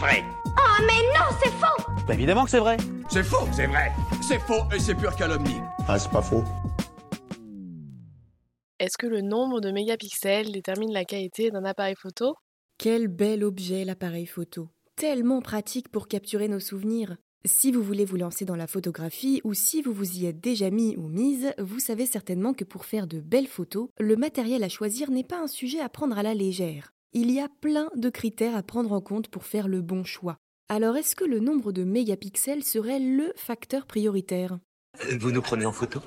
vrai. Oh mais non, c'est faux Bah évidemment que c'est vrai. C'est faux, c'est vrai. C'est faux et c'est pure calomnie. Ah, c'est pas faux. Est-ce que le nombre de mégapixels détermine la qualité d'un appareil photo? Quel bel objet l'appareil photo. Tellement pratique pour capturer nos souvenirs. Si vous voulez vous lancer dans la photographie ou si vous vous y êtes déjà mis ou mise, vous savez certainement que pour faire de belles photos, le matériel à choisir n'est pas un sujet à prendre à la légère. Il y a plein de critères à prendre en compte pour faire le bon choix. Alors est-ce que le nombre de mégapixels serait le facteur prioritaire? Vous nous prenez en photo?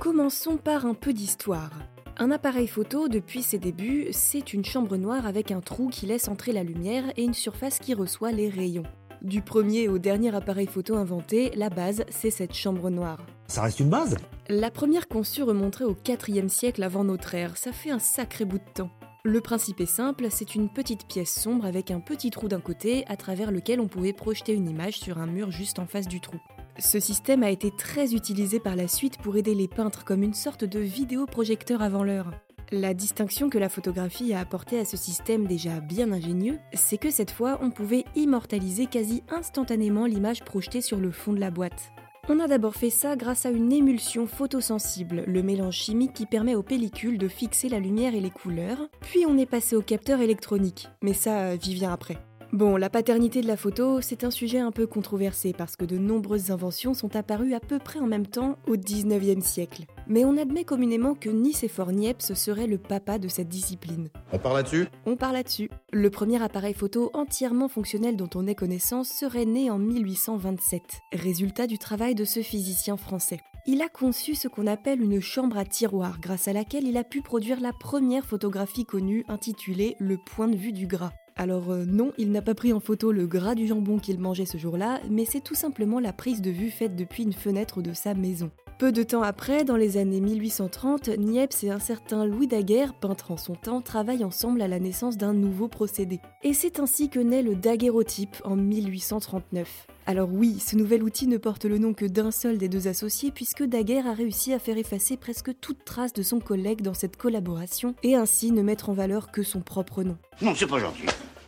Commençons par un peu d'histoire. Un appareil photo, depuis ses débuts, c'est une chambre noire avec un trou qui laisse entrer la lumière et une surface qui reçoit les rayons. Du premier au dernier appareil photo inventé, la base, c'est cette chambre noire. Ça reste une base? La première conçue remonterait au 4e siècle avant notre ère, ça fait un sacré bout de temps. Le principe est simple, c'est une petite pièce sombre avec un petit trou d'un côté à travers lequel on pouvait projeter une image sur un mur juste en face du trou. Ce système a été très utilisé par la suite pour aider les peintres comme une sorte de vidéoprojecteur avant l'heure. La distinction que la photographie a apportée à ce système déjà bien ingénieux, c'est que cette fois on pouvait immortaliser quasi instantanément l'image projetée sur le fond de la boîte. On a d'abord fait ça grâce à une émulsion photosensible, le mélange chimique qui permet aux pellicules de fixer la lumière et les couleurs, puis on est passé au capteur électronique, mais ça, j'y viens après. Bon, la paternité de la photo, c'est un sujet un peu controversé parce que de nombreuses inventions sont apparues à peu près en même temps au 19e siècle. Mais on admet communément que Nicéphore Niepce serait le papa de cette discipline. On part là-dessus? On part là-dessus. Le premier appareil photo entièrement fonctionnel dont on ait connaissance serait né en 1827, résultat du travail de ce physicien français. Il a conçu ce qu'on appelle une chambre à tiroir, grâce à laquelle il a pu produire la première photographie connue intitulée Le point de vue du gras. Alors euh, non, il n'a pas pris en photo le gras du jambon qu'il mangeait ce jour-là, mais c'est tout simplement la prise de vue faite depuis une fenêtre de sa maison. Peu de temps après, dans les années 1830, Niepce et un certain Louis Daguerre, peintre en son temps, travaillent ensemble à la naissance d'un nouveau procédé. Et c'est ainsi que naît le daguerreotype en 1839. Alors oui, ce nouvel outil ne porte le nom que d'un seul des deux associés puisque Daguerre a réussi à faire effacer presque toute trace de son collègue dans cette collaboration et ainsi ne mettre en valeur que son propre nom. Non, c'est pas gentil.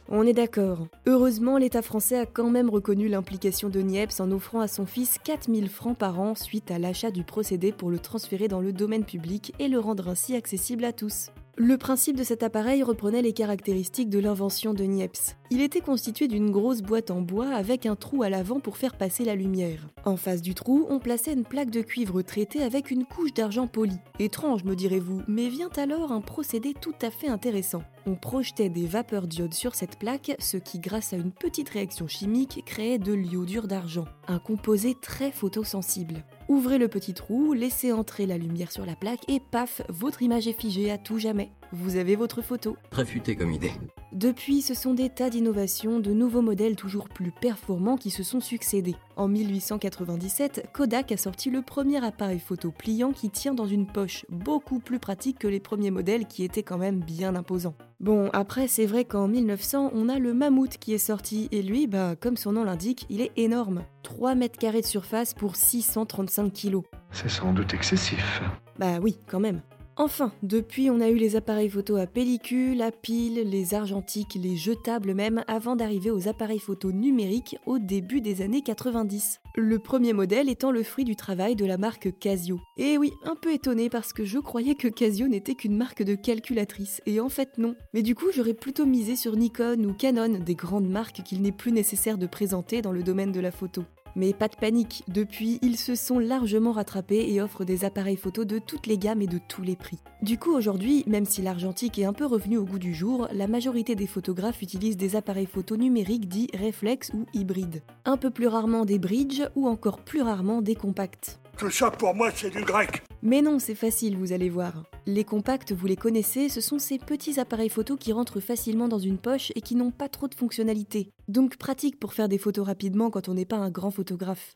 On est d'accord. Heureusement, l'État français a quand même reconnu l'implication de Niepce en offrant à son fils 4000 francs par an suite à l'achat du procédé pour le transférer dans le domaine public et le rendre ainsi accessible à tous. Le principe de cet appareil reprenait les caractéristiques de l'invention de Niepce. Il était constitué d'une grosse boîte en bois avec un trou à l'avant pour faire passer la lumière. En face du trou, on plaçait une plaque de cuivre traitée avec une couche d'argent poli. Étrange, me direz-vous, mais vient alors un procédé tout à fait intéressant. On projetait des vapeurs d'iode sur cette plaque, ce qui, grâce à une petite réaction chimique, créait de l'iodure d'argent, un composé très photosensible. Ouvrez le petit trou, laissez entrer la lumière sur la plaque et paf, votre image est figée à tout jamais. Vous avez votre photo. Très futé comme idée. Depuis, ce sont des tas d'innovations, de nouveaux modèles toujours plus performants qui se sont succédés. En 1897, Kodak a sorti le premier appareil photo pliant qui tient dans une poche, beaucoup plus pratique que les premiers modèles qui étaient quand même bien imposants. Bon, après, c'est vrai qu'en 1900, on a le Mammouth qui est sorti, et lui, bah, comme son nom l'indique, il est énorme. 3 mètres carrés de surface pour 635 kilos. C'est sans doute excessif. Bah oui, quand même. Enfin, depuis, on a eu les appareils photo à pellicule, à pile, les argentiques, les jetables même, avant d'arriver aux appareils photo numériques au début des années 90. Le premier modèle étant le fruit du travail de la marque Casio. Et oui, un peu étonné parce que je croyais que Casio n'était qu'une marque de calculatrice, et en fait non. Mais du coup, j'aurais plutôt misé sur Nikon ou Canon, des grandes marques qu'il n'est plus nécessaire de présenter dans le domaine de la photo. Mais pas de panique, depuis, ils se sont largement rattrapés et offrent des appareils photo de toutes les gammes et de tous les prix. Du coup, aujourd'hui, même si l'argentique est un peu revenu au goût du jour, la majorité des photographes utilisent des appareils photo numériques dits réflexes ou hybrides. Un peu plus rarement des bridges ou encore plus rarement des compacts. Tout ça pour moi, c'est du grec. Mais non, c'est facile, vous allez voir. Les compacts, vous les connaissez, ce sont ces petits appareils photo qui rentrent facilement dans une poche et qui n'ont pas trop de fonctionnalités. Donc pratique pour faire des photos rapidement quand on n'est pas un grand photographe.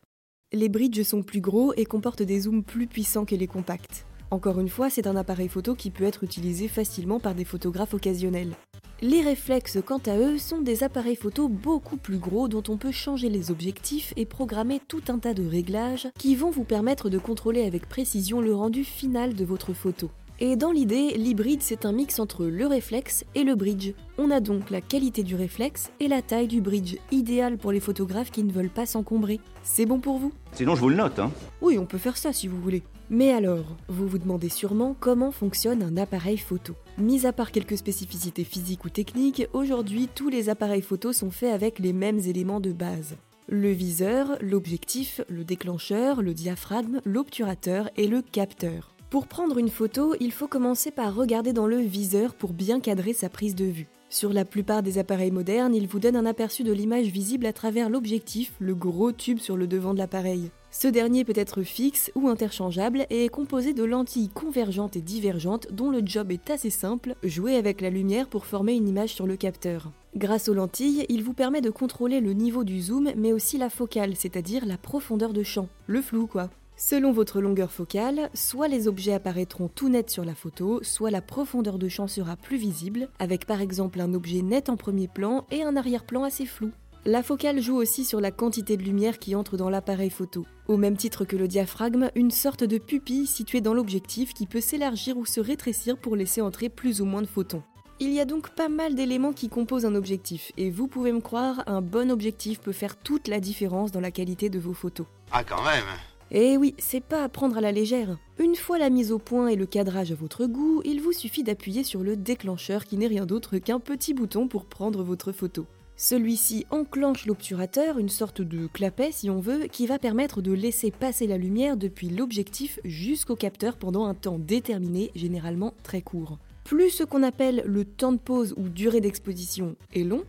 Les bridges sont plus gros et comportent des zooms plus puissants que les compacts. Encore une fois, c'est un appareil photo qui peut être utilisé facilement par des photographes occasionnels. Les réflexes, quant à eux, sont des appareils photo beaucoup plus gros dont on peut changer les objectifs et programmer tout un tas de réglages qui vont vous permettre de contrôler avec précision le rendu final de votre photo. Et dans l'idée, l'hybride c'est un mix entre le réflexe et le bridge. On a donc la qualité du réflexe et la taille du bridge, idéal pour les photographes qui ne veulent pas s'encombrer. C'est bon pour vous? Sinon, je vous le note, hein. Oui, on peut faire ça si vous voulez. Mais alors, vous vous demandez sûrement comment fonctionne un appareil photo. Mis à part quelques spécificités physiques ou techniques, aujourd'hui tous les appareils photo sont faits avec les mêmes éléments de base. Le viseur, l'objectif, le déclencheur, le diaphragme, l'obturateur et le capteur. Pour prendre une photo, il faut commencer par regarder dans le viseur pour bien cadrer sa prise de vue. Sur la plupart des appareils modernes, il vous donne un aperçu de l'image visible à travers l'objectif, le gros tube sur le devant de l'appareil. Ce dernier peut être fixe ou interchangeable et est composé de lentilles convergentes et divergentes dont le job est assez simple, jouer avec la lumière pour former une image sur le capteur. Grâce aux lentilles, il vous permet de contrôler le niveau du zoom mais aussi la focale, c'est-à-dire la profondeur de champ, le flou quoi. Selon votre longueur focale, soit les objets apparaîtront tout nets sur la photo, soit la profondeur de champ sera plus visible, avec par exemple un objet net en premier plan et un arrière-plan assez flou. La focale joue aussi sur la quantité de lumière qui entre dans l'appareil photo. Au même titre que le diaphragme, une sorte de pupille située dans l'objectif qui peut s'élargir ou se rétrécir pour laisser entrer plus ou moins de photons. Il y a donc pas mal d'éléments qui composent un objectif, et vous pouvez me croire, un bon objectif peut faire toute la différence dans la qualité de vos photos. Ah quand même Eh oui, c'est pas à prendre à la légère. Une fois la mise au point et le cadrage à votre goût, il vous suffit d'appuyer sur le déclencheur qui n'est rien d'autre qu'un petit bouton pour prendre votre photo. Celui-ci enclenche l'obturateur, une sorte de clapet si on veut, qui va permettre de laisser passer la lumière depuis l'objectif jusqu'au capteur pendant un temps déterminé, généralement très court. Plus ce qu'on appelle le temps de pause ou durée d'exposition est long,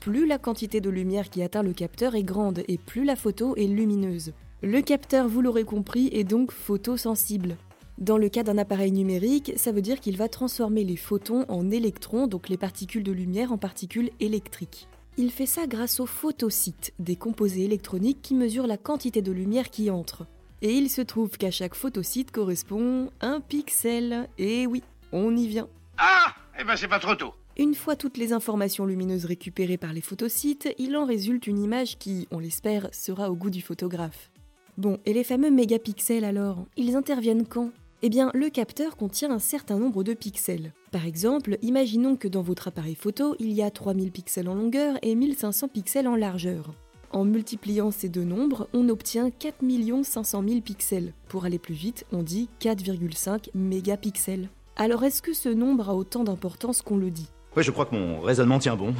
plus la quantité de lumière qui atteint le capteur est grande et plus la photo est lumineuse. Le capteur, vous l'aurez compris, est donc photosensible. Dans le cas d'un appareil numérique, ça veut dire qu'il va transformer les photons en électrons, donc les particules de lumière en particules électriques. Il fait ça grâce aux photosites, des composés électroniques qui mesurent la quantité de lumière qui entre. Et il se trouve qu'à chaque photosite correspond un pixel. Et oui, on y vient. Ah Eh ben c'est pas trop tôt Une fois toutes les informations lumineuses récupérées par les photosites, il en résulte une image qui, on l'espère, sera au goût du photographe. Bon, et les fameux mégapixels alors Ils interviennent quand? Eh bien, le capteur contient un certain nombre de pixels. Par exemple, imaginons que dans votre appareil photo, il y a 3000 pixels en longueur et 1500 pixels en largeur. En multipliant ces deux nombres, on obtient 4 500 000 pixels. Pour aller plus vite, on dit 4,5 mégapixels. Alors est-ce que ce nombre a autant d'importance qu'on le dit? Ouais, je crois que mon raisonnement tient bon.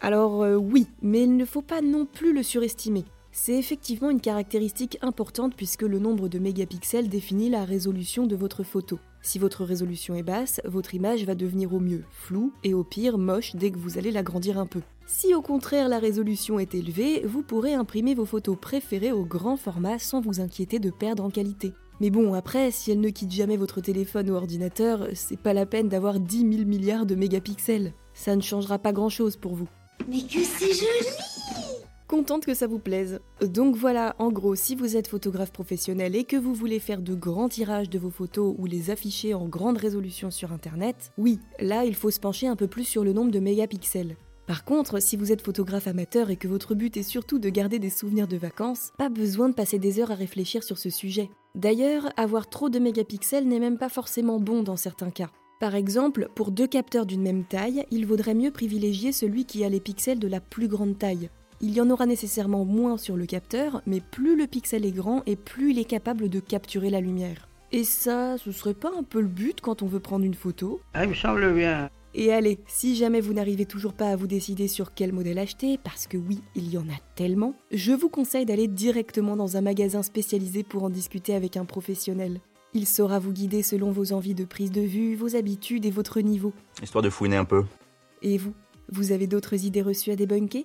Alors euh, oui, mais il ne faut pas non plus le surestimer. C'est effectivement une caractéristique importante puisque le nombre de mégapixels définit la résolution de votre photo. Si votre résolution est basse, votre image va devenir au mieux floue et au pire moche dès que vous allez l'agrandir un peu. Si au contraire la résolution est élevée, vous pourrez imprimer vos photos préférées au grand format sans vous inquiéter de perdre en qualité. Mais bon, après, si elle ne quitte jamais votre téléphone ou ordinateur, c'est pas la peine d'avoir 10 000 milliards de mégapixels. Ça ne changera pas grand chose pour vous. Mais que c'est joli Contente que ça vous plaise. Donc voilà, en gros, si vous êtes photographe professionnel et que vous voulez faire de grands tirages de vos photos ou les afficher en grande résolution sur Internet, oui, là il faut se pencher un peu plus sur le nombre de mégapixels. Par contre, si vous êtes photographe amateur et que votre but est surtout de garder des souvenirs de vacances, pas besoin de passer des heures à réfléchir sur ce sujet. D'ailleurs, avoir trop de mégapixels n'est même pas forcément bon dans certains cas. Par exemple, pour deux capteurs d'une même taille, il vaudrait mieux privilégier celui qui a les pixels de la plus grande taille. Il y en aura nécessairement moins sur le capteur, mais plus le pixel est grand et plus il est capable de capturer la lumière. Et ça, ce serait pas un peu le but quand on veut prendre une photo? Ah, il me semble bien. Et allez, si jamais vous n'arrivez toujours pas à vous décider sur quel modèle acheter, parce que oui, il y en a tellement, je vous conseille d'aller directement dans un magasin spécialisé pour en discuter avec un professionnel. Il saura vous guider selon vos envies de prise de vue, vos habitudes et votre niveau. Histoire de fouiner un peu. Et vous Vous avez d'autres idées reçues à débunker?